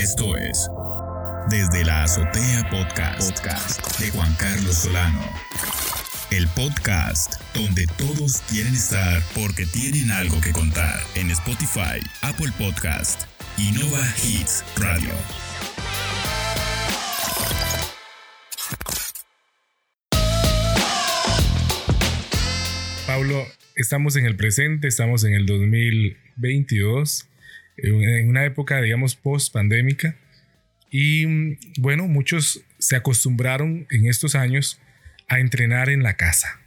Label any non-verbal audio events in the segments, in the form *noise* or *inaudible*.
Esto es Desde la Azotea Podcast, podcast de Juan Carlos Solano. El podcast donde todos quieren estar porque tienen algo que contar en Spotify, Apple Podcast y Nova Hits Radio. Pablo, estamos en el presente, estamos en el 2022, en una época, digamos, post-pandémica. Y mm, bueno, muchos se acostumbraron en estos años a entrenar en la casa.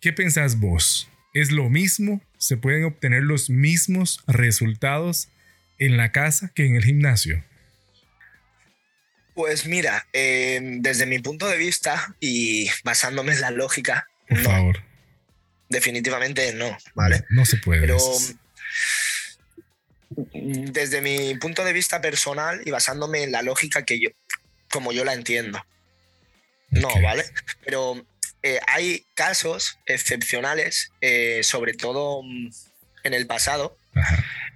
¿Qué pensás vos? ¿Es lo mismo? ¿Se pueden obtener los mismos resultados en la casa que en el gimnasio? Pues mira, eh, desde mi punto de vista y basándome en la lógica, Por no, favor. definitivamente no, ¿vale? No se puede. Pero desde mi punto de vista personal y basándome en la lógica que yo, como yo la entiendo, no. ¿vale? Pero eh, hay casos excepcionales, eh, sobre todo mm, en el pasado,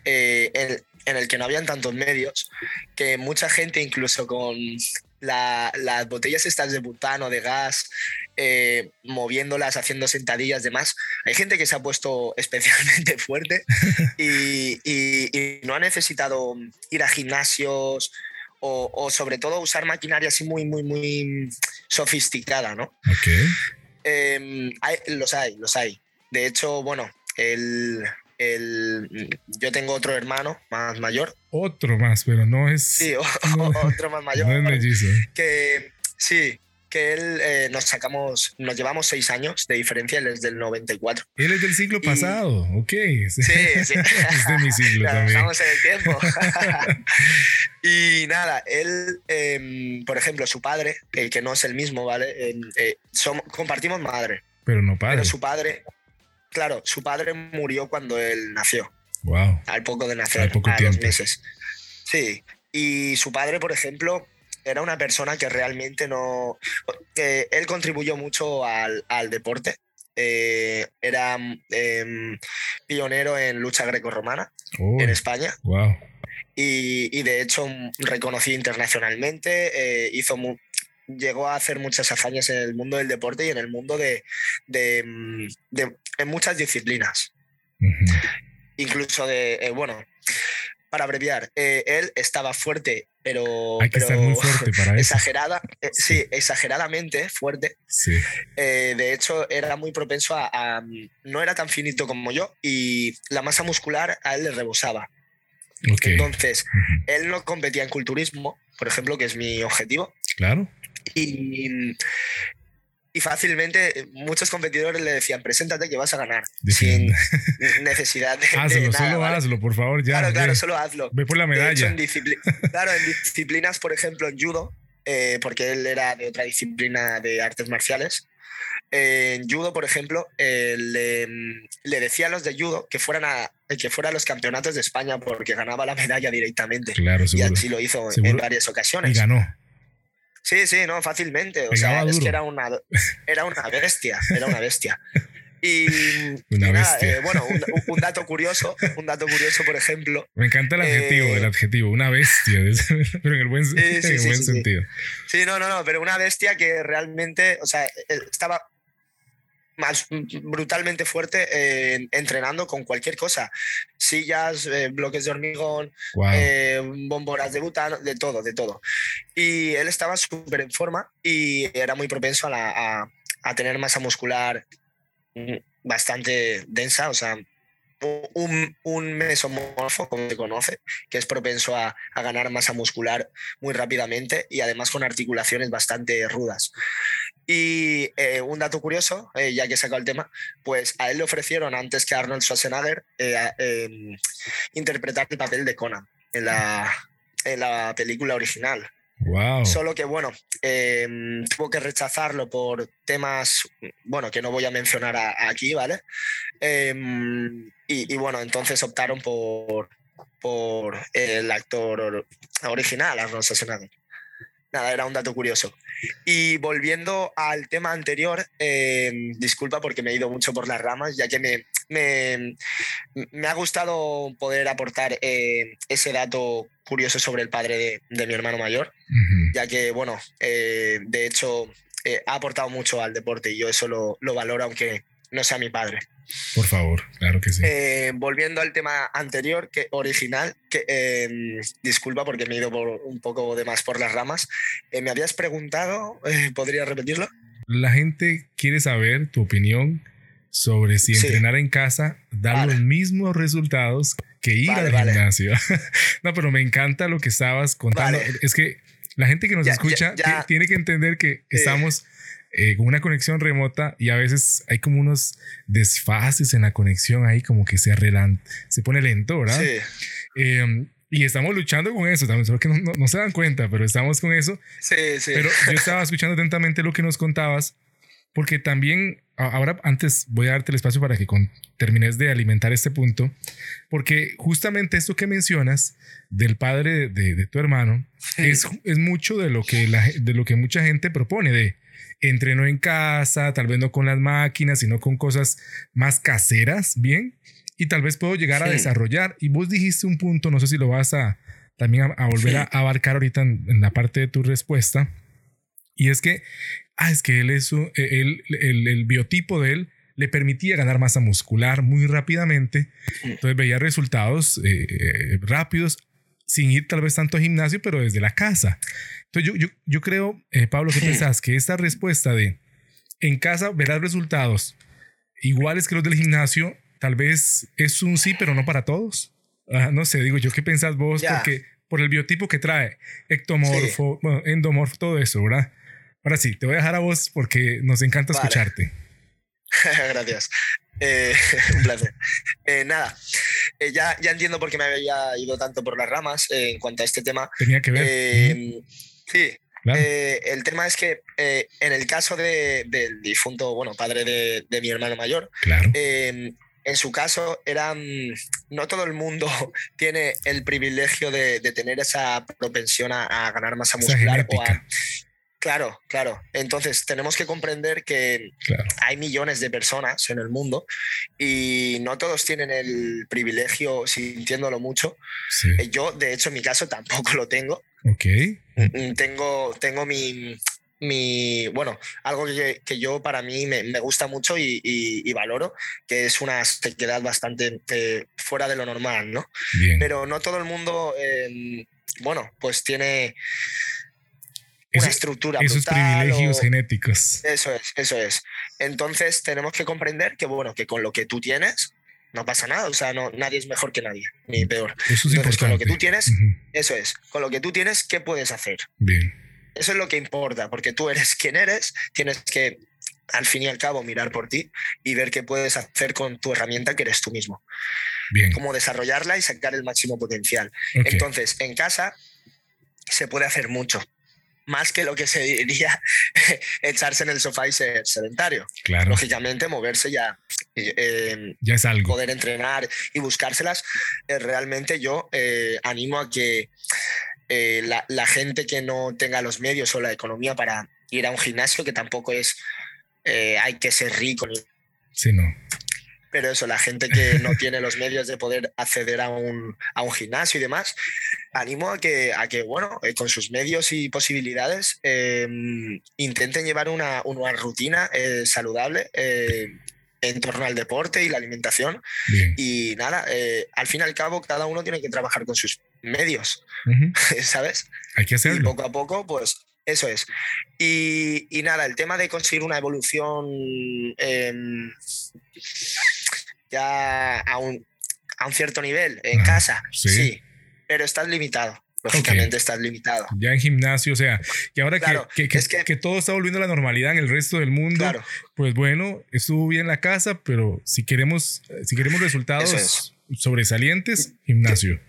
eh, en, en el que no habían tantos medios, que mucha gente, incluso con la- las botellas estas de butano, de gas, eh, moviéndolas, haciendo sentadillas, demás, hay gente que se ha puesto *laughs* especialmente fuerte *laughs* y, y- y no ha necesitado ir a gimnasios o, o sobre todo usar maquinaria así muy, muy, muy sofisticada, ¿no? Ok. Eh, hay- los hay, los hay. De hecho, bueno, el, el- yo tengo otro hermano más mayor. Otro más, pero no es. Sí, o- no, *laughs* otro más mayor. no es mellizo. que sí, que él eh, nos sacamos, nos llevamos seis años de diferencia, él es del 94. Él es del siglo Y- pasado. Ok. Sí, sí. *laughs* es de mi siglo *laughs* también. dejamos en el tiempo. *laughs* y nada, él, em, por ejemplo, su padre, el que no es el mismo, ¿vale? Eh, somos- compartimos madre, Pero no padre. pero su padre, claro, su padre murió cuando él nació. Wow. al poco de nacer, Al poco a los tiempo. meses. Sí, y su padre, por ejemplo, era una persona que realmente no... que él contribuyó mucho al, al deporte. Eh, era em, pionero en lucha grecorromana Oh, en España wow. y, y de hecho reconocido internacionalmente, eh, hizo mu- llegó a hacer muchas hazañas en el mundo del deporte y en el mundo de, de, de- en muchas disciplinas incluso de, eh, bueno, para abreviar, eh, él estaba fuerte, pero, Hay que estar pero muy fuerte para *laughs* eso. exagerada, eh, Sí. sí, exageradamente fuerte. Sí. Eh, de hecho, era muy propenso a, a- no era tan finito como yo y la masa muscular a él le rebosaba. Entonces, él no competía en culturismo, por ejemplo, que es mi objetivo, Claro. y, y fácilmente muchos competidores le decían, preséntate que vas a ganar, sin *laughs* necesidad de, de Hazlo, nada, solo ¿vale? hazlo, por favor, ya. Claro, claro, ve. solo hazlo. Ve por la De hecho, medalla. en claro, en disciplinas, por ejemplo, en judo, eh, porque él era de otra disciplina de artes marciales. eh, en judo, por ejemplo, eh, le, le decía a los de judo que fueran a que fueran a los campeonatos de España porque ganaba la medalla directamente. Claro, Y seguro. así lo hizo en Seguro. varias Y ocasiones. ganó. Sí, sí, no, fácilmente. O sea, es duro. que era una, era una bestia, era una bestia. Y, *laughs* Una y nada, bestia. eh, bueno, un, un dato curioso, un dato curioso, por ejemplo, Me encanta el adjetivo, Eh, el adjetivo. Una bestia. *laughs* pero en el buen, sí, *laughs* en el sí, buen sí, sí. sentido. Sí, no, no, no, pero una bestia que realmente, o sea, eh, estaba más brutalmente fuerte eh, entrenando con cualquier cosa. Sillas, eh, bloques de hormigón, Wow. eh, bomboras de butano, de todo, de todo. Y él estaba súper en forma y era muy propenso a, la- a- a tener masa muscular mm, bastante densa, o sea, un, mesomorfo, como se conoce, que es propenso a, ganar masa muscular muy rápidamente y además con articulaciones bastante rudas. Y eh, un dato curioso, eh, ya que he sacado el tema, pues a él le ofrecieron antes que Arnold Schwarzenegger eh, em, interpretar el papel de Conan en la, en la película original. Wow. Solo que, bueno, em, tuvo que rechazarlo por temas, bueno, que no voy a mencionar aquí, ¿vale? Em, y, y bueno, entonces optaron por, por el actor or- original, Arnold Schwarzenegger. Nada, era un dato curioso. Y volviendo al tema anterior, eh, disculpa porque me he ido mucho por las ramas, ya que me, me, me ha gustado poder aportar eh, ese dato curioso sobre el padre de, de mi hermano mayor, ya que, bueno, eh, de hecho, eh, ha aportado mucho al deporte y yo eso lo, lo valoro, aunque no sea mi padre. Por favor, claro que sí. Eh, volviendo al tema anterior, que original, que eh, disculpa porque me he ido por un poco de más por las ramas. Eh, me habías preguntado, eh, ¿podrías repetirlo? La gente quiere saber tu opinión sobre si Sí. entrenar en casa da Vale. los mismos resultados que ir Vale, al vale. gimnasio. *laughs* no, pero me encanta lo que estabas contando. Es que la gente que nos Ya, escucha ya. tiene que entender que estamos eh, con una conexión remota y a veces hay como unos desfases en la conexión ahí, como que se arreglan, se pone lento, ¿verdad? Sí, Eh, y estamos luchando con eso, también, solo que no, no- no se dan cuenta, pero estamos con eso. sí, sí. Pero yo estaba escuchando atentamente lo que nos contabas, porque también, ahora antes voy a darte el espacio para que con- termines de alimentar este punto, porque justamente esto que mencionas del padre de, de tu hermano es, es mucho de lo, que la, de lo que mucha gente propone, de entreno en casa, tal vez no con las máquinas, sino con cosas más caseras, bien, y tal vez puedo llegar a desarrollar. Y vos dijiste un punto, no sé si lo vas a también a, a volver Sí. a abarcar ahorita en, en la parte de tu respuesta, y es que, ah, es que él es, un- él, el, el biotipo de él le permitía ganar masa muscular muy rápidamente. Entonces veía resultados eh, eh, rápidos sin ir tal vez tanto al gimnasio, pero desde la casa. Entonces yo, yo, yo creo, eh, Pablo, ¿qué pensás? Que esta respuesta de en casa verás resultados iguales que los del gimnasio, tal vez es un sí, pero no para todos. Ah, no sé, digo yo, ¿qué pensás vos? Porque por el biotipo que trae, ectomorfo, bueno, endomorfo, todo eso, ¿verdad? Ahora sí, te voy a dejar a vos porque nos encanta Vale. escucharte. *laughs* Gracias. Eh, *laughs* un placer. Eh, nada, eh, ya, ya entiendo por qué me había ido tanto por las ramas en cuanto a este tema. Tenía que ver. Sí, claro. el tema es que en el caso de- del difunto, bueno, padre de, de mi hermano mayor, claro. eh, en su caso, eran, no todo el mundo *laughs* tiene el privilegio de, de tener esa propensión a, a ganar masa Esa muscular. o a-. claro, claro. Entonces, tenemos que comprender que Claro. hay millones de personas en el mundo y no todos tienen el privilegio, sintiéndolo mucho. Sí. Eh, Yo, de hecho, en mi caso *laughs* tampoco lo tengo. Ok. Mm, Tengo, tengo mi, mi, bueno, algo que, que yo para mí me, me gusta mucho y, y- y valoro, que es una sequedad bastante eh, fuera de lo normal, ¿no? Bien. Pero no todo el mundo, eh, bueno, pues tiene una Eso- estructura esos brutal privilegios o- genéticos. Eso es, eso es. Entonces tenemos que comprender que, bueno, que con lo que tú tienes no pasa nada, o sea, no, nadie es mejor que nadie, ni peor. Eso es Entonces, con importante. lo que tú tienes, eso es, con lo que tú tienes, ¿qué puedes hacer? Bien. Eso es lo que importa, porque tú eres quien eres, tienes que, al fin y al cabo, mirar por ti y ver qué puedes hacer con tu herramienta que eres tú mismo, Bien. cómo desarrollarla y sacar el máximo potencial. Entonces, en casa se puede hacer mucho, más que lo que se diría *laughs* echarse en el sofá y ser sedentario. claro. Lógicamente, moverse ya, eh, Ya es algo. poder entrenar y buscárselas, eh, realmente yo eh, animo a que la, la gente que no tenga los medios o la economía para ir a un gimnasio, que tampoco es, hay que ser rico, Sí, no. Pero eso, la gente que no *laughs* tiene los medios de poder acceder a un, a un gimnasio y demás, animo a que, a que bueno, eh, con sus medios y posibilidades, eh, intenten llevar una, una rutina eh, saludable. eh, en torno al deporte y la alimentación Bien. y nada, eh, al fin y al cabo cada uno tiene que trabajar con sus medios, *laughs* ¿sabes? Hay que Y hacerlo. poco a poco, pues eso es. Y, y nada, el tema de conseguir una evolución em, ya a un, a un cierto nivel en casa, sí. sí. pero estás limitado. Lógicamente estás limitado. Ya en gimnasio, o sea, y ahora que- Claro, que, que, es que- que todo está volviendo a la normalidad en el resto del mundo, Claro, pues bueno, estuvo bien la casa, pero si queremos, si queremos resultados sobresalientes, gimnasio.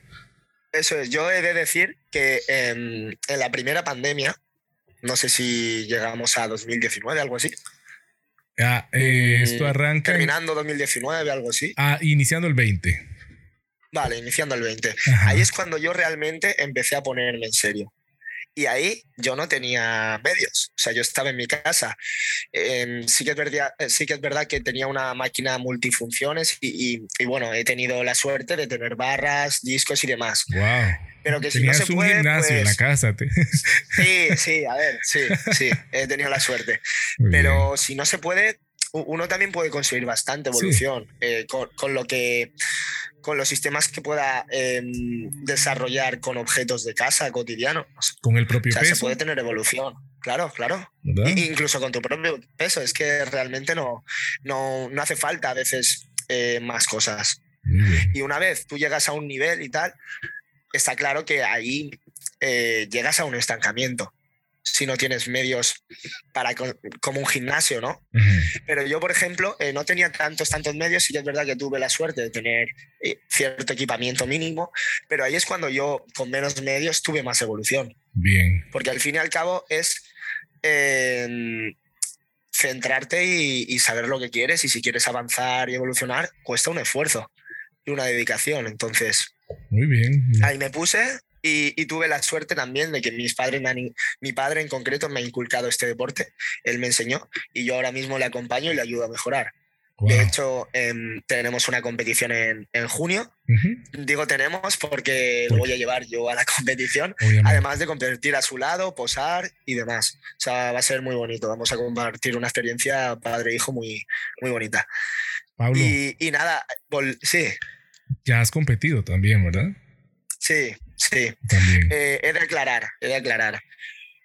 eso es. Yo he de decir que em, en la primera pandemia, no sé si llegamos a 2019, algo así. Ah, eh, esto Mm, arranca Terminando 2019, algo así. ah, iniciando el 20. Vale, iniciando el 20. Ajá. Ahí es cuando yo realmente empecé a ponerme en serio. Y ahí yo no tenía medios, o sea, yo estaba en mi casa. Em, sí, que es verdad, sí que es verdad que tenía una máquina multifunciones y, y, bueno, he tenido la suerte de tener barras, discos y demás. Wow. Pero que si no se un puede, gimnasio en la pues casa. te- *laughs* Sí, sí, a ver, sí, sí, he tenido la suerte. Muy bien. Pero si no se puede, uno también puede conseguir bastante Sí. evolución eh, con, con lo que con los sistemas que pueda em, desarrollar con objetos de casa cotidianos. con el propio O sea, se peso, puede tener evolución. Claro, claro. incluso con tu propio peso. Es que realmente no, no, no hace falta a veces eh, más cosas. Y una vez tú llegas a un nivel y tal, está claro que ahí eh, llegas a un estancamiento. Si no tienes medios para co- como un gimnasio, ¿no? Pero yo, por ejemplo, eh, no tenía tantos, tantos medios y es verdad que tuve la suerte de tener eh, cierto equipamiento mínimo, pero ahí es cuando yo, con menos medios, tuve más evolución. Bien. Porque al fin y al cabo es eh, centrarte y, y saber lo que quieres y si quieres avanzar y evolucionar, cuesta un esfuerzo y una dedicación. Entonces, Muy bien. ahí me puse y, y tuve la suerte también de que mis padres me han in- mi padre en concreto me ha inculcado este deporte, él me enseñó y yo ahora mismo le acompaño y le ayudo a mejorar. Wow. De hecho, em, tenemos una competición en, en junio. Ujú. Digo tenemos porque lo voy a llevar yo a la *laughs* competición, Obviamente. además de competir a su lado, posar y demás. O sea, va a ser muy bonito. Vamos a compartir una experiencia padre-hijo muy, muy bonita. Pablo, Y, y nada, sí, ya has competido también, ¿verdad? sí, sí. También. Eh, he de aclarar, he de aclarar,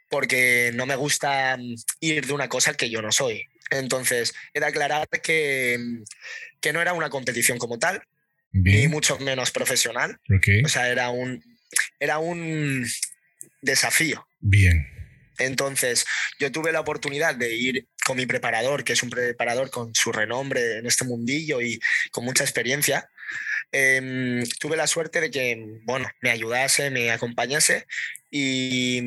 porque no me gusta mm, ir de una cosa que yo no soy. Entonces, he de aclarar que, mm, que no era una competición como tal, ni Bien. mucho menos profesional. O sea, era un, era un desafío. Bien. Entonces, yo tuve la oportunidad de ir con mi preparador, que es un preparador con su renombre en este mundillo y con mucha experiencia. Em, tuve la suerte de que, bueno, me ayudase, me acompañase y,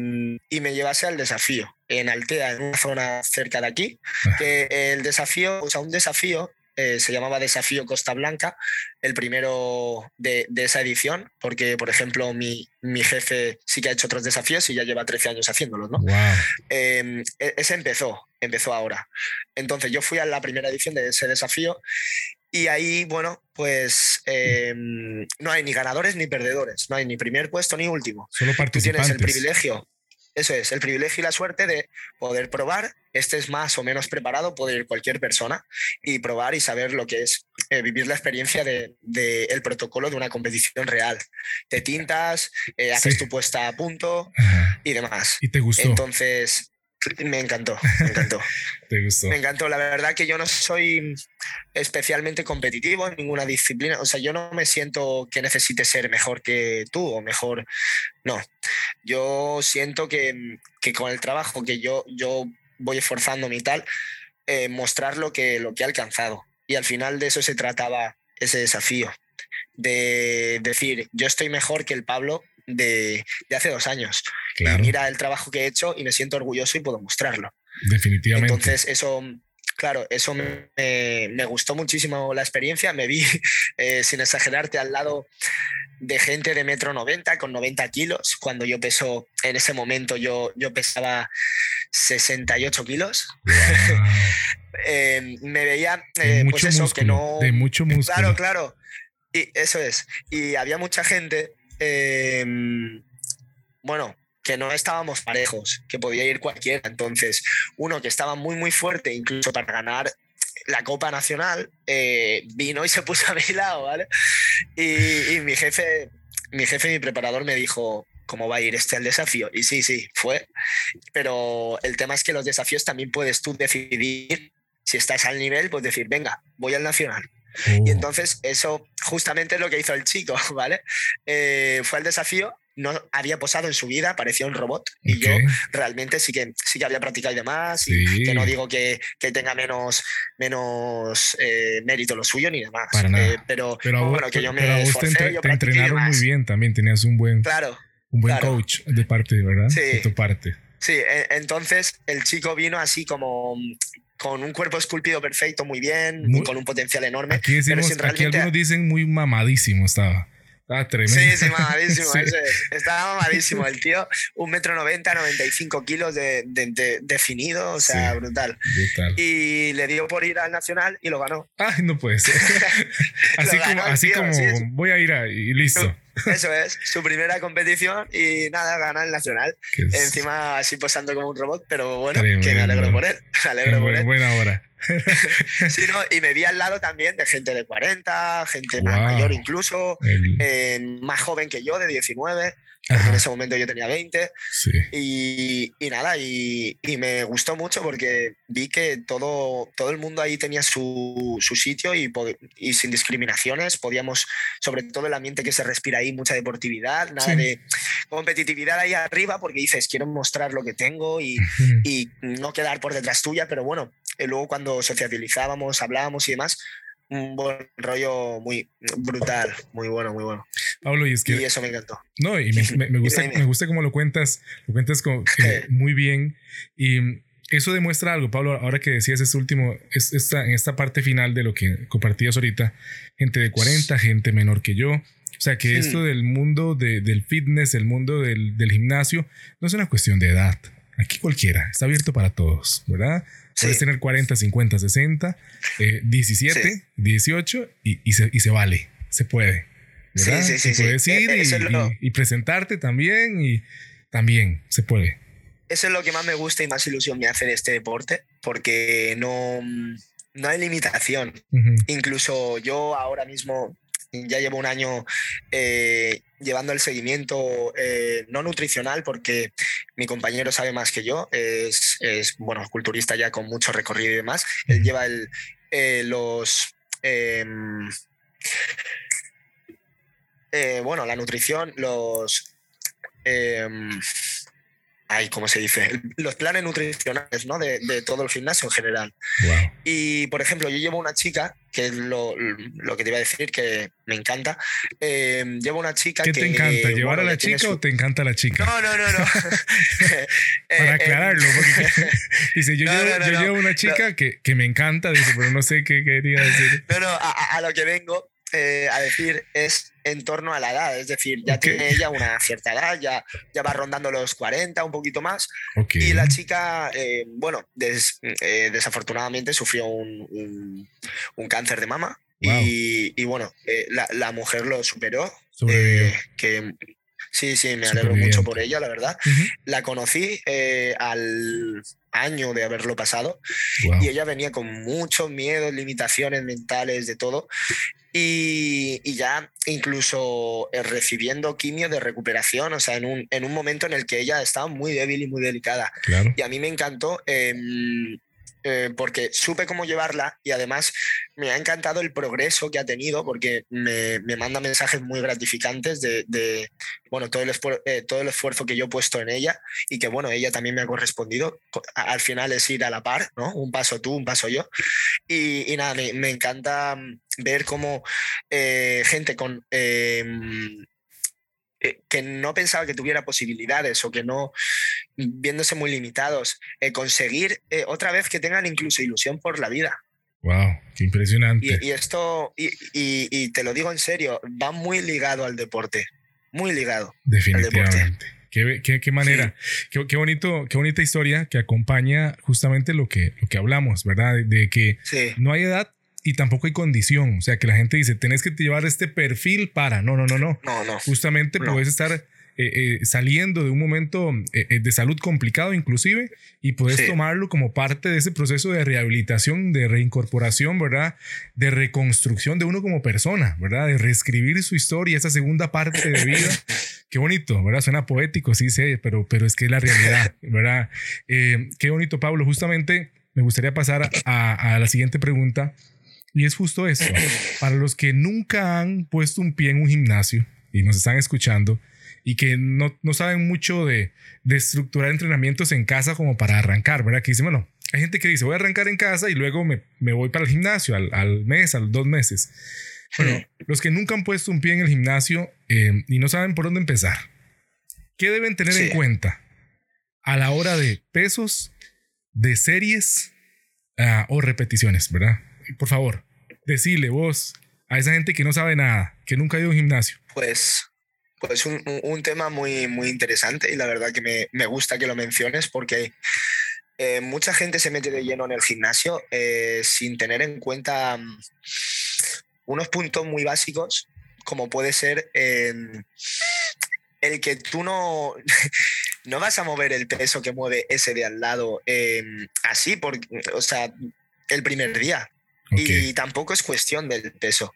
y me llevase al desafío en Altea, en una zona cerca de aquí. Que el desafío, o sea, un desafío eh, se llamaba Desafío Costa Blanca, el primero de, de esa edición, porque, por ejemplo, mi, mi jefe sí que ha hecho otros desafíos y ya lleva 13 años haciéndolos, ¿no? Wow. Eh, e- ese empezó, empezó ahora. Entonces yo fui a la primera edición de ese desafío y ahí, bueno, pues eh, no hay ni ganadores ni perdedores, no hay ni primer puesto ni último. Solo Tú tienes participantes. el privilegio, eso es, el privilegio y la suerte de poder probar, estés más o menos preparado, puede ir cualquier persona y probar y saber lo que es eh, vivir la experiencia del de, el protocolo de una competición real. Te tintas, eh, haces Sí. tu puesta a punto y demás. ¿Y te gustó? Entonces, me encantó, me encantó. *laughs* ¿Te gustó? Me encantó. La verdad que yo no soy especialmente competitivo en ninguna disciplina. O sea, yo no me siento que necesite ser mejor que tú o mejor. No. Yo siento que, que con el trabajo que yo, yo voy esforzándome y tal, eh, mostrar lo que, lo que he alcanzado. Y al final de eso se trataba ese desafío. De decir, yo estoy mejor que el Pablo de, de hace dos años. Claro. Y mira el trabajo que he hecho y me siento orgulloso y puedo mostrarlo. Definitivamente. Entonces, eso, claro, eso me, gustó muchísimo la experiencia. Me vi, *laughs* eh, sin exagerarte, al lado de gente de metro 90 con 90 kilos. Cuando yo peso, en ese momento yo, yo pesaba 68 kilos. Wow. *laughs* Eh, me veía, eh, mucho pues eso, músculo. que no... De mucho músculo. Claro, claro. Y eso es. Y había mucha gente, eh, bueno, que no estábamos parejos, que podía ir cualquiera. Entonces, uno que estaba muy, muy fuerte, incluso para ganar la Copa Nacional, eh, vino y se puso a mi lado, ¿vale? Y, y mi jefe, mi jefe, mi preparador me dijo, ¿cómo va a ir este al desafío? Y sí, sí, fue. Pero el tema es que los desafíos también puedes tú decidir, si estás al nivel, pues decir, venga, voy al Nacional. Y Oh, entonces eso justamente es lo que hizo el chico, *laughs* ¿vale? Eh, fue el desafío, no había posado en su vida, parecía un robot. Y yo realmente sí que, sí que había practicado y demás. Sí. Y que no digo que, que tenga menos, menos eh, mérito lo suyo ni demás. Para nada. Eh, pero, Pero vos, bueno, que yo me te, esforcé, yo te practiqué y entrenaron muy bien también. Tenías un buen, Claro, un buen claro. coach de parte, ¿verdad? Sí. De tu parte. sí. e- Entonces el chico vino así como mm, con un cuerpo esculpido perfecto, muy bien, Muy- con un potencial enorme. Aquí decimos, sin aquí realmente- algunos dicen muy mamadísimo estaba. Ah, tremendo. Sí, sí, mamadísimo. *laughs* Sí. ese es. Estaba mamadísimo el tío. Un metro noventa, 95 kilos de, de- de- definido, o sea, Sí. brutal. Brutal. Y le dio por ir al Nacional y lo ganó. Ay, no puede ser. *laughs* así como, así tío, como sí, voy a ir a, y listo. *laughs* Eso es, su primera competición y nada, gana el Nacional. Encima así posando como un robot, pero bueno, Tremendo. que me alegro por él. Me alegro por él. buena hora. *laughs* Sí, ¿no? Y me vi al lado también de gente de 40, gente más mayor incluso, El- eh, más joven que yo, de 19. En ese momento yo tenía 20. sí. Y, y nada, y, y me gustó mucho porque vi que todo, todo el mundo ahí tenía su, su sitio y, y sin discriminaciones podíamos, sobre todo el ambiente que se respira ahí, mucha deportividad, nada Sí. de competitividad ahí arriba porque dices, quiero mostrar lo que tengo y, y no quedar por detrás tuya, pero bueno, luego cuando sociabilizábamos, hablábamos y demás, un buen rollo muy brutal, muy bueno, muy bueno. Pablo, y es que Y eso me encantó. No, y me, *laughs* me- me gusta, me gusta cómo lo cuentas, lo cuentas como, eh, *laughs* muy bien. Y eso demuestra algo, Pablo, ahora que decías este último, es, esta, en esta parte final de lo que compartías ahorita, gente de 40, gente menor que yo. O sea, que Sí. esto del mundo de- del fitness, el mundo del, del gimnasio, no es una cuestión de edad. Aquí cualquiera, está abierto para todos, ¿verdad? Puedes Sí. tener 40, 50, 60, eh, 17, Sí. 18 y, y se, y se vale, se puede. Sí, ¿verdad? sí, sí, Y sí. puedes Eh, ir y, lo- presentarte también y también se puede. eso es lo que más me gusta y más ilusión me hace de este deporte, porque no, no hay limitación. Incluso yo ahora mismo ya llevo un año eh, llevando el seguimiento eh, no nutricional, porque mi compañero sabe más que yo, es, es, bueno, culturista ya con mucho recorrido y demás. Él lleva el, eh, los... em, eh, bueno, la nutrición, los... em, ay, ¿cómo se dice? *laughs* Los planes nutricionales, ¿no? De, de todo el gimnasio en general. Wow. Y, por ejemplo, yo llevo una chica, que es lo, lo que te iba a decir, que me encanta. eh, llevo una chica ¿Qué que... te encanta? ¿Llevar bueno, a la chica su- o te encanta la chica? No, no, no, no. *laughs* Eh, Para eh, aclararlo, porque *laughs* dice, yo, No, llevo, no, no, yo no. llevo una chica que, que me encanta, dice, pero no sé qué quería decir. No, no, a lo que vengo eh, a decir es en torno a la edad. Es decir, ya tiene ella una cierta edad, ya, ya va rondando los 40, un poquito más. Ok. Y la chica, eh, bueno, des- eh, desafortunadamente sufrió un, un- un cáncer de mama. Wow. Y, y bueno, eh, la, la mujer lo superó. Que sí, sí, me alegro mucho por ella, la verdad. Ujú. La conocí eh, al año de haberlo pasado Wow. y ella venía con muchos miedos, limitaciones mentales, de todo. Y, y ya incluso eh, recibiendo quimio de recuperación, o sea, en un, en un momento en el que ella estaba muy débil y muy delicada. Claro. Y a mí me encantó em, eh, porque supe cómo llevarla y además me ha encantado el progreso que ha tenido porque me, me manda mensajes muy gratificantes de, bueno, todo el, eh, todo el esfuerzo que yo he puesto en ella y que bueno, ella también me ha correspondido. Al final es ir a la par, ¿no? Un paso tú, un paso yo. Y, nada, me, me encanta mm, ver cómo eh, gente con... em, eh, que no pensaba que tuviera posibilidades o que no, viéndose muy limitados, eh, conseguir eh, otra vez que tengan incluso ilusión por la vida. Wow. Qué impresionante. Y, y esto, y, y- y te lo digo en serio, va muy ligado al deporte, muy ligado. Definitivamente. Qué, qué, qué manera, qué, qué bonito, qué bonita historia que acompaña justamente lo que, lo que hablamos, ¿verdad? De, de que Sí, no hay edad y tampoco hay condición. O sea, que la gente dice, tenés que llevar este perfil para. No, no, no, no. no, no. Justamente No. puedes estar eh, eh, saliendo de un momento eh, de salud complicado inclusive y puedes Sí. tomarlo como parte de ese proceso de rehabilitación, de reincorporación, ¿verdad? De reconstrucción de uno como persona, ¿verdad? De reescribir su historia, esa segunda parte de vida. *laughs* Qué bonito, ¿verdad? Suena poético, sí sé, pero, pero es que es la realidad, ¿verdad? Qué bonito, Pablo. Justamente me gustaría pasar a, a la siguiente pregunta y es justo eso. Para los que nunca han puesto un pie en un gimnasio y nos están escuchando y que no, no saben mucho de, de estructurar entrenamientos en casa como para arrancar, ¿verdad? Que dicen, bueno, hay gente que dice, voy a arrancar en casa y luego me, me voy para el gimnasio al, al mes, a los dos meses. Bueno, los que nunca han puesto un pie en el gimnasio eh, y no saben por dónde empezar, ¿qué deben tener en cuenta a la hora de pesos, de series ah, o repeticiones, verdad? Por favor, decile vos a esa gente que no sabe nada, que nunca ha ido a un gimnasio? Pues, pues un, un tema muy, muy interesante y la verdad que me, me gusta que lo menciones porque eh, mucha gente se mete de lleno en el gimnasio eh, sin tener en cuenta mm, unos puntos muy básicos, como puede ser el que tú no, *laughs* no vas a mover el peso que mueve ese de al lado em, así, porque, o sea, el primer día. Y tampoco es cuestión del peso.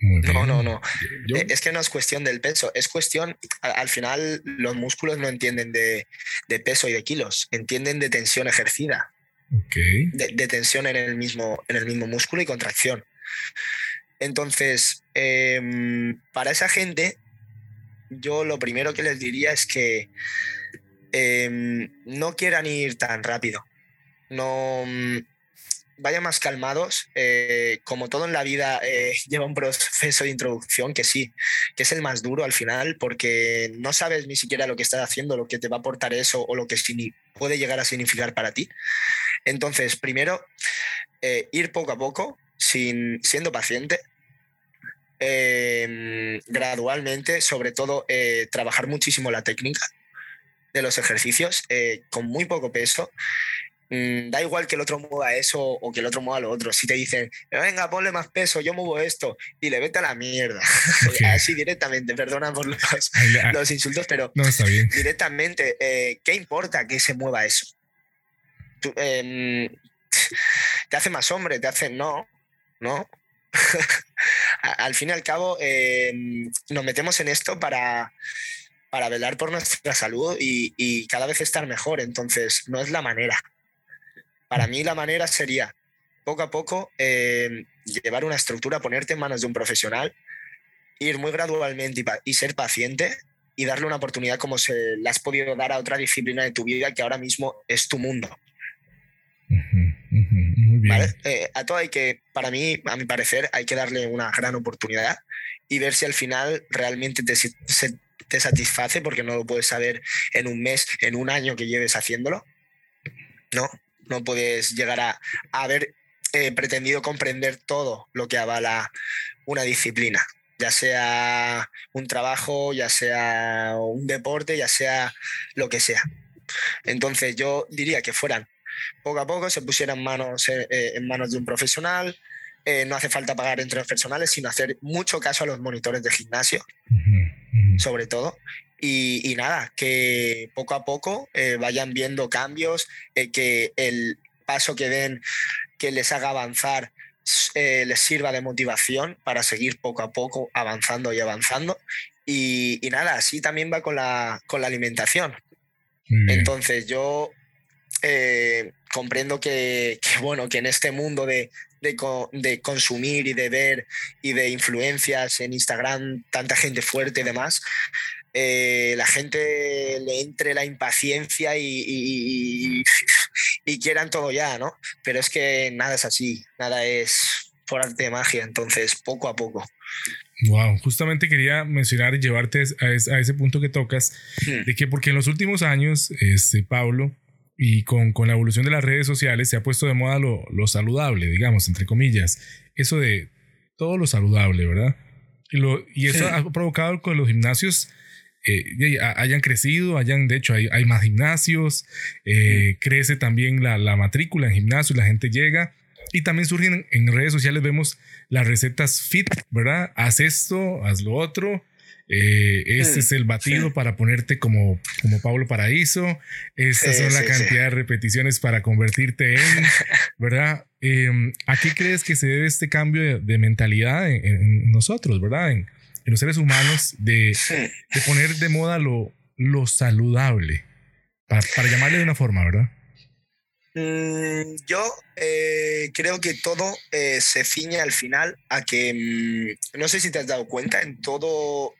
No, no, no. Eh, es que no es cuestión del peso, es cuestión, al final los músculos no entienden de, peso y de kilos, entienden de tensión ejercida. De, tensión en el, mismo, en el mismo músculo y contracción. Entonces, em, para esa gente, yo lo primero que les diría es que em, no quieran ir tan rápido. No, vayan más calmados. Eh, como todo en la vida, eh, *laughs* lleva un proceso de introducción que sí, que es el más duro al final, porque no sabes ni siquiera lo que estás haciendo, lo que te va a aportar eso o lo que puede llegar a significar para ti. Entonces, primero, eh, ir poco a poco, sin, siendo paciente. Em, gradualmente, sobre todo, trabajar muchísimo la técnica de los ejercicios con muy poco peso Mm, da igual que el otro mueva eso o que el otro mueva lo otro. Si te dicen, venga, ponle más peso, yo muevo esto, y le vete a la mierda. *laughs* Así directamente, perdona por los, insultos, pero no, está bien. directamente, eh, ¿qué importa que se mueva eso? Em, te hace más hombre, te hace. No, no. *laughs* al fin y al cabo, em, nos metemos en esto para para velar por nuestra salud y, y, cada vez estar mejor. Entonces, no es la manera. Para mí la manera sería poco a poco eh, llevar una estructura, ponerte en manos de un profesional, ir muy gradualmente y, ser paciente y darle una oportunidad como se le has podido dar a otra disciplina de tu vida que ahora mismo es tu mundo. Eh, a todo hay que, para mí, a mi parecer, hay que darle una gran oportunidad y ver si al final realmente te, te satisface, porque no lo puedes saber en un mes, en un año que lleves haciéndolo. No, no puedes llegar a, haber eh, pretendido comprender todo lo que avala una disciplina, ya sea un trabajo, ya sea un deporte, ya sea lo que sea. Entonces yo diría que fueran poco a poco, se pusieran manos, eh, eh, en manos de un profesional, no hace falta pagar entre los personales, sino hacer mucho caso a los monitores de gimnasio, sobre todo, y, nada, que poco a poco eh, vayan viendo cambios, eh, que el paso que den, que les haga avanzar, eh, les sirva de motivación para seguir poco a poco avanzando y avanzando. Y, nada, así también va con la, con la alimentación. Entonces yo comprendo que, bueno, que en este mundo de, de, de, consumir y de ver y de influencias en Instagram, tanta gente fuerte y demás, eh, la gente le entre la impaciencia y, y, quieran todo ya, ¿no? Pero es que nada es así, nada es por arte de magia, entonces poco a poco. Wow, justamente quería mencionar y llevarte a, ese punto que tocas, hmm. de que porque en los últimos años, este, Pablo, y con, con, la evolución de las redes sociales se ha puesto de moda lo, lo, saludable, digamos, entre comillas, eso de todo lo saludable, ¿verdad? Y, lo, y eso ha provocado con los gimnasios eh, hayan crecido, hayan, de hecho, hay, hay más gimnasios, eh, crece también la, la, matrícula en gimnasios, la gente llega y también surgen en redes sociales, vemos las recetas fit, ¿verdad? Haz esto, haz lo otro. Eh, este es el batido para ponerte como, como Pablo Paraíso. Estas son la cantidad de repeticiones para convertirte en, *laughs* ¿verdad? Em, ¿A qué crees que se debe este cambio de, mentalidad en, en, nosotros, ¿verdad? En, los seres humanos de, poner de moda lo, lo saludable, para, llamarle de una forma, ¿verdad? Mm, yo eh, creo que todo eh, se ciña al final a que, mm, no sé si te has dado cuenta, en todo,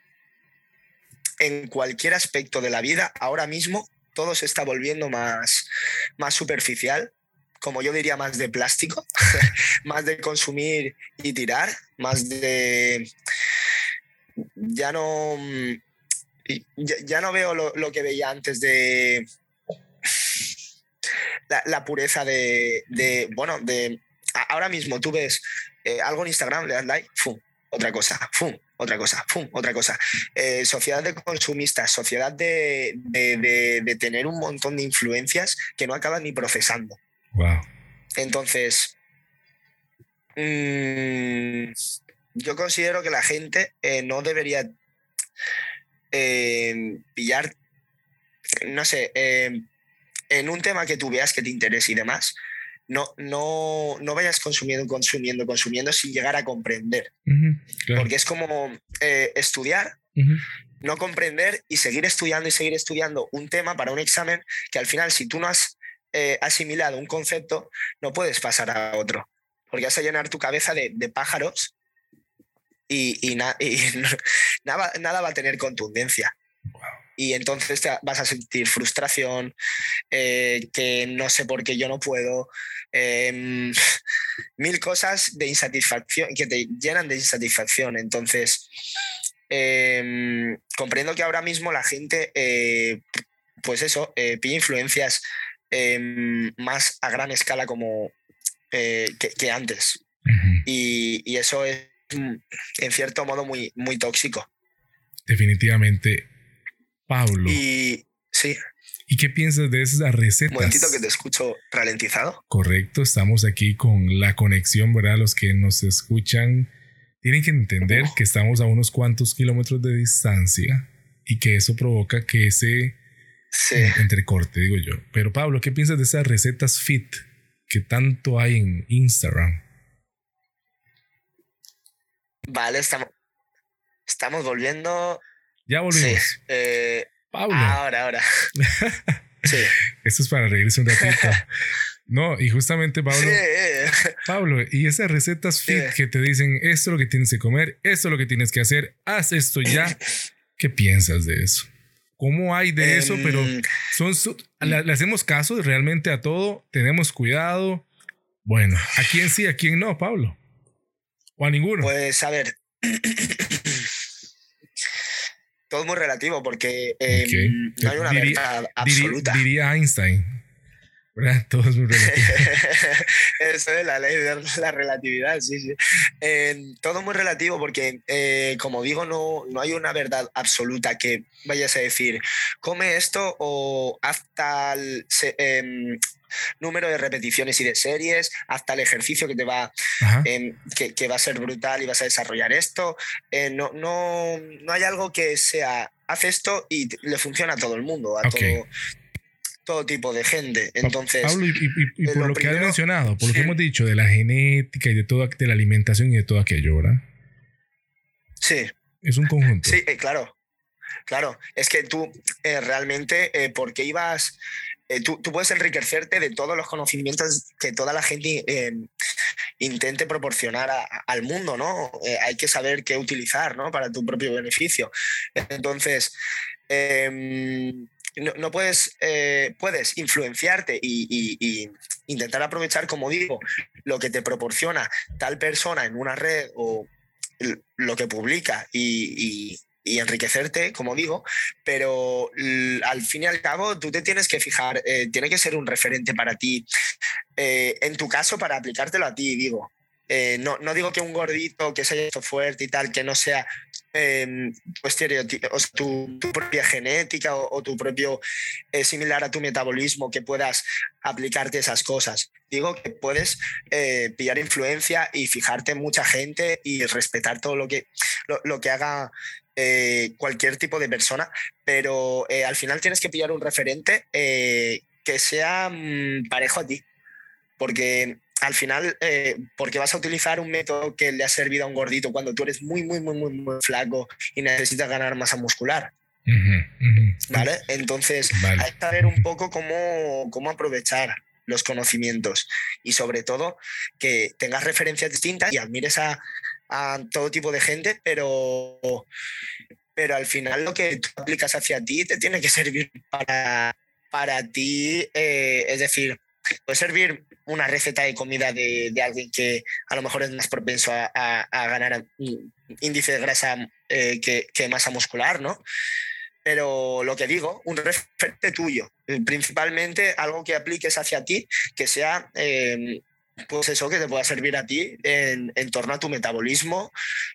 en cualquier aspecto de la vida, ahora mismo todo se está volviendo más, más superficial, como yo diría, más de plástico, *laughs* más de consumir y tirar, más de ya no, ya, no veo lo, que veía antes de la, pureza de, bueno, de ahora mismo tú ves eh, algo en Instagram, le das like, ¡fum! Otra cosa, ¡fum! Otra cosa, ¡fum! Otra cosa. Eh, sociedad de consumistas, sociedad de, de, tener un montón de influencias que no acaban ni procesando. Wow. Entonces, mm, yo considero que la gente eh, no debería pillar, no sé, en un tema que tú veas que te interese y demás, no, no, no vayas consumiendo, consumiendo, consumiendo sin llegar a comprender. Porque es como eh, estudiar, no comprender y seguir estudiando y seguir estudiando un tema para un examen que al final, si tú no has eh, asimilado un concepto, no puedes pasar a otro. Porque vas a llenar tu cabeza de, pájaros y, y, *laughs* nada, nada va a tener contundencia y entonces vas a sentir frustración, eh, que no sé por qué yo no puedo, em, *laughs* mil cosas de insatisfacción que te llenan de insatisfacción. Entonces, em, comprendo que ahora mismo la gente, eh, pues eso, eh, pide influencias em, más a gran escala como que, antes. y, y, eso es, en cierto modo, muy, muy tóxico. Definitivamente Pablo. Y sí. ¿Y qué piensas de esas recetas? Un momentito que te escucho ralentizado. Correcto, estamos aquí con la conexión, ¿verdad? Los que nos escuchan tienen que entender que estamos a unos cuantos kilómetros de distancia y que eso provoca que ese sí. entrecorte, digo yo. Pero Pablo, ¿qué piensas de esas recetas fit que tanto hay en Instagram? Vale, estamos, estamos volviendo ya volvimos. Sí, eh, Pablo. Ahora, ahora. *laughs* sí. Esto es para reírse un ratito. *laughs* No, y justamente Pablo, Pablo, y esas recetas fit que te dicen esto es lo que tienes que comer, esto es lo que tienes que hacer, haz esto ya. *laughs* ¿Qué piensas de eso? ¿Cómo hay de eso? Pero son, le, hacemos caso realmente a todo, tenemos cuidado. Bueno, ¿a quién sí, a quién no, Pablo? ¿O a ninguno? Pues a ver, *clears throat* todo muy relativo porque em, no hay una verdad absoluta. Diría, Einstein. ¿verdad? *laughs* Todo es muy relativo. *laughs* Eso es la ley de la relatividad, sí, sí. Em, todo muy relativo porque, eh, como digo, no, no hay una verdad absoluta que vayas a decir, come esto o hasta el, número de repeticiones y de series, hasta el ejercicio que te va, que, va a ser brutal y vas a desarrollar esto. Eh, no, no, no hay algo que sea, haz esto y le funciona a todo el mundo, a todo, todo tipo de gente. Entonces, Pablo, y, por lo, que has mencionado, por lo que hemos dicho de la genética y de toda de la alimentación y de todo aquello, ¿verdad? Sí. Es un conjunto. Sí, eh, claro. Claro, es que tú eh, realmente, porque ibas eh, tú, puedes enriquecerte de todos los conocimientos que toda la gente eh, intente proporcionar al mundo, ¿no? Eh, hay que saber qué utilizar, ¿no? Para tu propio beneficio. Entonces, em, no, puedes, puedes influenciarte y, intentar aprovechar, como digo, lo que te proporciona tal persona en una red o lo que publica y enriquecerte, como digo, pero al fin y al cabo tú te tienes que fijar, eh, tiene que ser un referente para ti, eh, en tu caso para aplicártelo a ti, digo. Eh, no, no, digo que un gordito que se haya hecho fuerte y tal, que no sea o tu, propia genética o, tu propio similar a tu metabolismo, que puedas aplicarte esas cosas. Digo que puedes pillar influencia y fijarte en mucha gente y respetar todo lo que, lo que haga eh, cualquier tipo de persona, pero eh, al final tienes que pillar un referente eh, que sea mm, parejo a ti, porque al final, porque vas a utilizar un método que le ha servido a un gordito cuando tú eres muy, muy, muy, muy, muy flaco y necesitas ganar masa muscular. ¿Vale? Entonces, hay que saber un poco cómo, cómo aprovechar los conocimientos y sobre todo que tengas referencias distintas y admires a, a todo tipo de gente, pero, pero al final lo que tú aplicas hacia ti te tiene que servir para, para ti. Eh, es decir, puede servir una receta de comida de, alguien que a lo mejor es más propenso a, a, ganar índice de grasa eh, que, que, masa muscular, ¿no? Pero lo que digo, un referente tuyo, principalmente algo que apliques hacia ti, que sea eh, pues eso que te pueda servir a ti en, en torno a tu metabolismo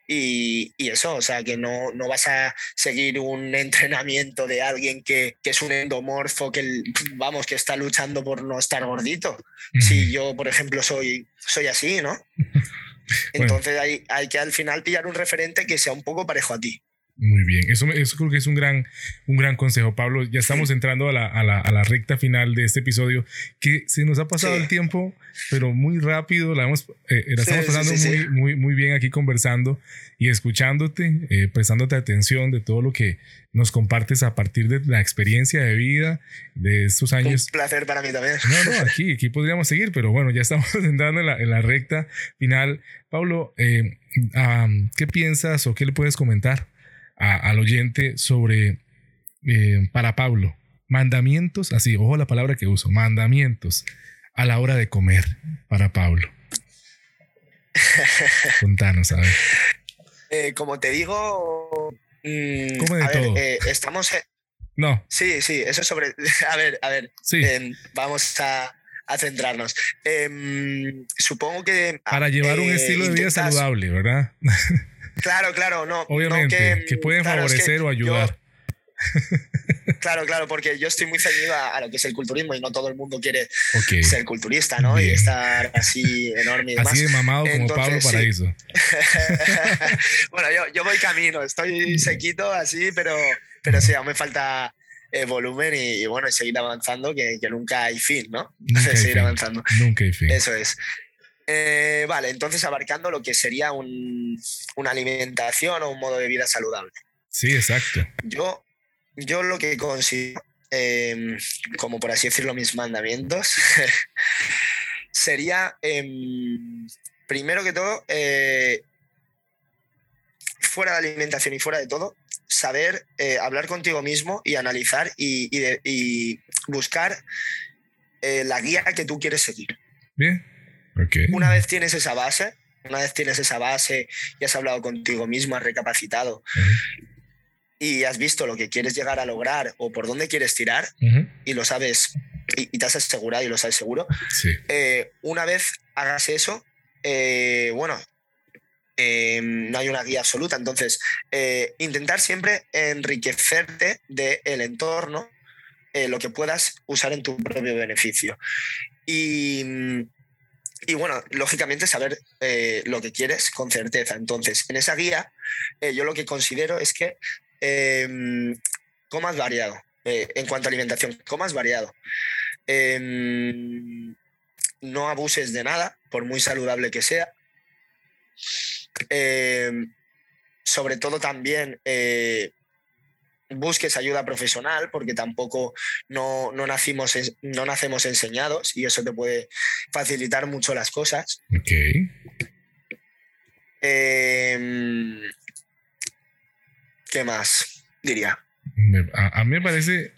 y, y, eso, o sea, que no, no vas a seguir un *laughs* entrenamiento de alguien que, que es un endomorfo, que vamos, que está luchando por no estar gordito. Si yo, por ejemplo, soy, soy así, ¿no? *laughs* Entonces hay, hay que al final pillar un referente que sea un poco parejo a ti. Muy bien, eso, eso creo que es un gran, un gran consejo, Pablo. Ya estamos entrando a la, a, la, a la, recta final de este episodio, que se nos ha pasado el tiempo, pero muy rápido. La, hemos, eh, la estamos pasando muy, muy, muy bien aquí conversando y escuchándote, eh, prestándote atención de todo lo que nos compartes a partir de la experiencia de vida de estos años. Un placer para mí también. No, no, aquí, aquí podríamos seguir, pero bueno, ya estamos *laughs* entrando en la, en la recta final. Pablo, eh, ¿qué piensas o qué le puedes comentar? Al oyente sobre, eh, para Pablo, mandamientos, así, ojo la palabra que uso, mandamientos a la hora de comer para Pablo. *laughs* Contanos, a ver. Eh, como te digo, mm, Come de todo. Eh, estamos... no. Sí, sí, eso es sobre... *laughs* A ver, a ver, sí. Em, vamos a, a centrarnos. Em, supongo que... Para llevar un estilo de vida saludable, ¿verdad? *laughs* Claro, claro, no. Obviamente, que, pueden favorecer o ayudar. *laughs* claro, claro, porque yo estoy muy ceñido a, lo que es el culturismo y no todo el mundo quiere ser culturista, ¿no? Y estar así enorme y Así de mamado como Pablo Paraíso. *laughs* bueno, yo, yo, voy camino, estoy sequito así, pero, pero sí, aún me falta eh, volumen y, bueno, seguir avanzando, que, que, nunca hay fin, ¿no? Nunca *laughs* seguir fin. avanzando. Nunca hay fin. Eso es. Eh, vale, entonces abarcando lo que sería un, una alimentación o un modo de vida saludable. Sí, exacto. Yo, yo lo que considero, eh, como por así decirlo, mis mandamientos, *laughs* sería, eh, primero que todo, eh, fuera de alimentación y fuera de todo, saber eh, hablar contigo mismo y analizar y, y, de, y buscar la guía que tú quieres seguir. Bien. Okay. Una vez tienes esa base, una vez tienes esa base y has hablado contigo mismo, has recapacitado uh -huh. y has visto lo que quieres llegar a lograr o por dónde quieres tirar uh -huh. y lo sabes y, y, te has asegurado y lo sabes seguro, sí. eh, una vez hagas eso, eh, bueno, eh, no hay una guía absoluta, entonces eh, intentar siempre enriquecerte del de entorno, eh, lo que puedas usar en tu propio beneficio. Y, y bueno, lógicamente saber eh, lo que quieres con certeza. Entonces, en esa guía, eh, yo lo que considero es que eh, comas variado. eh, en cuanto a alimentación, comas variado. Em, no abuses de nada, por muy saludable que sea. Em, sobre todo también busques ayuda profesional porque tampoco no, no, nacimos, no nacemos enseñados y eso te puede facilitar mucho las cosas. Ok. Eh, ¿Qué más diría? A, mí me parece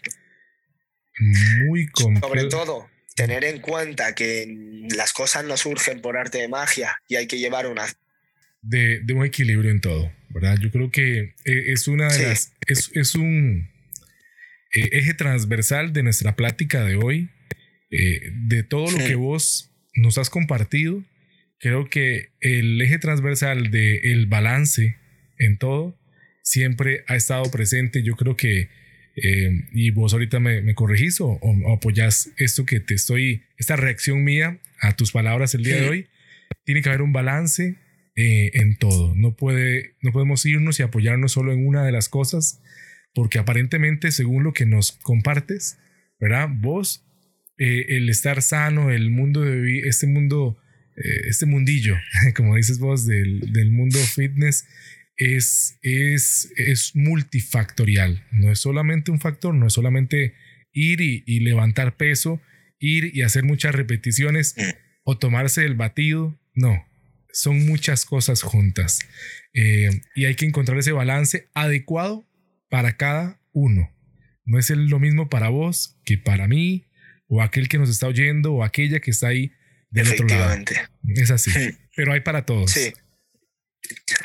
muy complejo. Sobre todo, tener en cuenta que las cosas no surgen por arte de magia y hay que llevar una... De, de un equilibrio en todo. ¿Verdad? Yo creo que eh, es una de sí. las, es, es un eh, eje transversal de nuestra plática de hoy, eh, de todo lo sí. que vos nos has compartido. Creo que el eje transversal del el balance en todo siempre ha estado presente. Yo creo que, eh, y vos ahorita me, me corregís o, o, apoyás esto que te estoy, esta reacción mía a tus palabras el día sí. de hoy, tiene que haber un balance eh, en todo. No, puede, no podemos irnos y apoyarnos solo en una de las cosas, porque aparentemente, según lo que nos compartes, ¿verdad? Vos, eh, el estar sano, el mundo de este mundo, eh, este mundillo, *laughs* como dices vos, del, del mundo fitness, es, es, es multifactorial. No es solamente un factor, no es solamente ir y, y levantar peso, ir y hacer muchas repeticiones o tomarse el batido. No, son muchas cosas juntas eh, y hay que encontrar ese balance adecuado para cada uno. No es lo mismo para vos que para mí o aquel que nos está oyendo o aquella que está ahí del otro lado. Es así, sí. *laughs* pero hay para todos. Sí.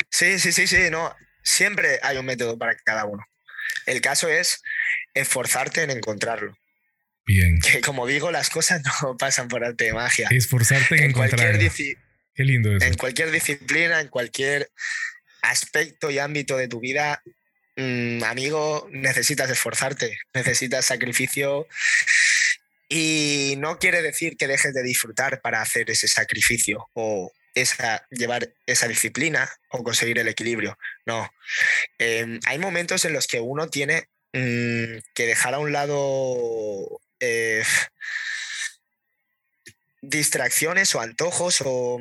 sí, sí, sí, sí, no. Siempre hay un método para cada uno. El caso es esforzarte en encontrarlo. Bien. Que como digo, las cosas *laughs* no pasan por arte de magia. Esforzarte en, en cualquier, Lindo eso. en cualquier disciplina, en cualquier aspecto y ámbito de tu vida, mm, amigo, necesitas esforzarte, necesitas sacrificio y no quiere decir que dejes de disfrutar para hacer ese sacrificio o esa, llevar esa disciplina o conseguir el equilibrio. No. Em, hay momentos en los que uno tiene mm, que dejar a un lado eh, distracciones o antojos o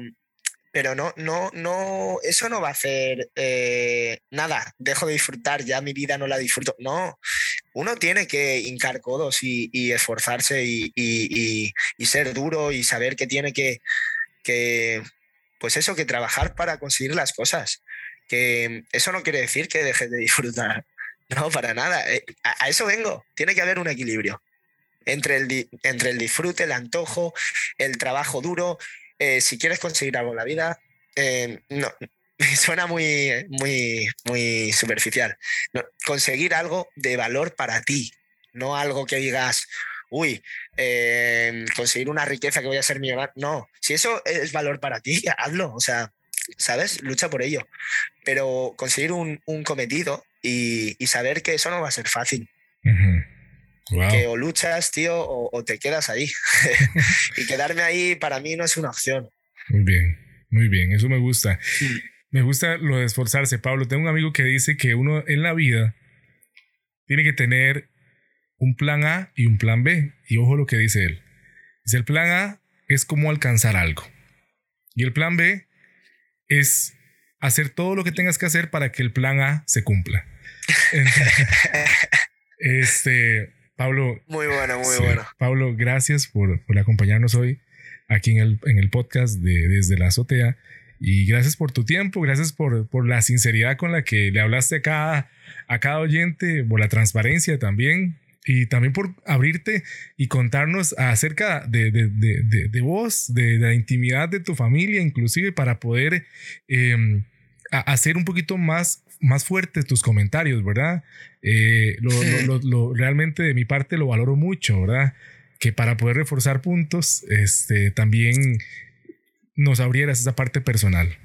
pero no, no, no, eso no va a hacer eh, nada, dejo de disfrutar, ya mi vida no la disfruto. No, uno tiene que hincar codos y, esforzarse y, ser duro y saber que tiene que, que, pues eso, que trabajar para conseguir las cosas. Que eso no quiere decir que dejes de disfrutar, *laughs* no, para nada. Eh, a, eso vengo, tiene que haber un equilibrio entre el, entre el disfrute, el antojo, el trabajo duro eh, si quieres conseguir algo en la vida, eh, no, *laughs* suena muy, muy, muy superficial. conseguir algo de valor para ti, no algo que digas, uy, eh, conseguir una riqueza que voy a ser millonario. No, si eso es valor para ti, *laughs* hazlo. O sea, ¿sabes? Lucha por ello. Pero conseguir un, cometido y, saber que eso no va a ser fácil. Que o luchas, tío, o, te quedas ahí. *laughs* *laughs* y quedarme ahí para mí no es una opción. Muy bien, muy bien, eso me gusta. Me gusta lo de esforzarse, Pablo. Tengo un amigo que dice que uno en la vida tiene que tener un plan A y un plan B. Y ojo lo que dice él. Dice, el plan A es cómo alcanzar algo. Y el plan B es hacer todo lo que tengas que hacer para que el plan A se cumpla. *laughs* este, Pablo. Muy bueno, muy bueno. Pablo, gracias por, por, acompañarnos hoy aquí en el, en el podcast de Desde la Azotea. Y gracias por tu tiempo, gracias por, por la sinceridad con la que le hablaste a cada, a cada oyente, por la transparencia también y también por abrirte y contarnos acerca de, de, de, de vos, de, la intimidad de tu familia, inclusive para poder eh, hacer un poquito más más fuertes tus comentarios, ¿verdad? Eh, lo, realmente de mi parte lo valoro mucho, ¿verdad? Que para poder reforzar puntos, este, también nos abrieras esa parte personal.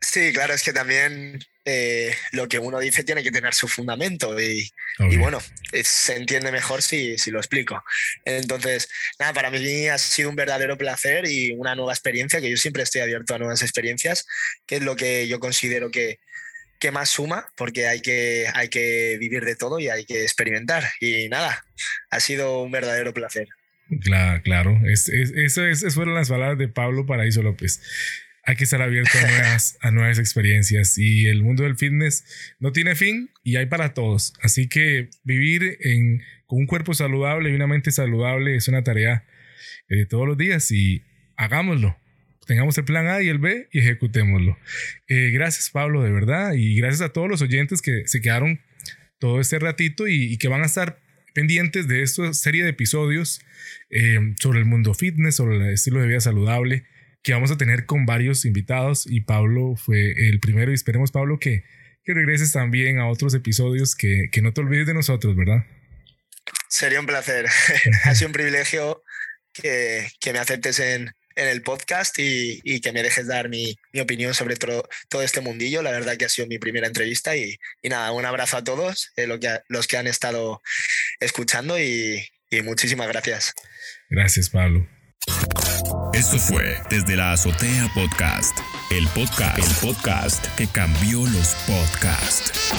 Sí, claro, es que también eh, lo que uno dice tiene que tener su fundamento y, bueno, se entiende mejor si, si, lo explico. Entonces, nada, para mí ha sido un verdadero placer y una nueva experiencia, que yo siempre estoy abierto a nuevas experiencias, que es lo que yo considero que, que más suma, porque hay que, hay que vivir de todo y hay que experimentar. Y nada, ha sido un verdadero placer. Claro, claro. Es, eso es, fueron las palabras de Pablo Paraíso López. Hay que estar abierto a nuevas, *laughs* a nuevas experiencias y el mundo del fitness no tiene fin y hay para todos. Así que vivir en, con un cuerpo saludable y una mente saludable es una tarea de todos los días y hagámoslo tengamos el plan A y el B y ejecutémoslo. Eh, gracias Pablo, de verdad, y gracias a todos los oyentes que se quedaron todo este ratito y, que van a estar pendientes de esta serie de episodios eh, sobre el mundo fitness, sobre el estilo de vida saludable, que vamos a tener con varios invitados y Pablo fue el primero y esperemos Pablo que, que regreses también a otros episodios, que, que no te olvides de nosotros, ¿verdad? Sería un placer, *laughs* ha sido un privilegio que, que me aceptes en, en el podcast y, que me dejes dar mi, opinión sobre todo, todo, este mundillo. La verdad que ha sido mi primera entrevista y, nada, un abrazo a todos eh, que, los que han estado escuchando y, y muchísimas gracias. Gracias, Pablo. Esto fue Desde la Azotea Podcast, el podcast, el podcast que cambió los podcasts.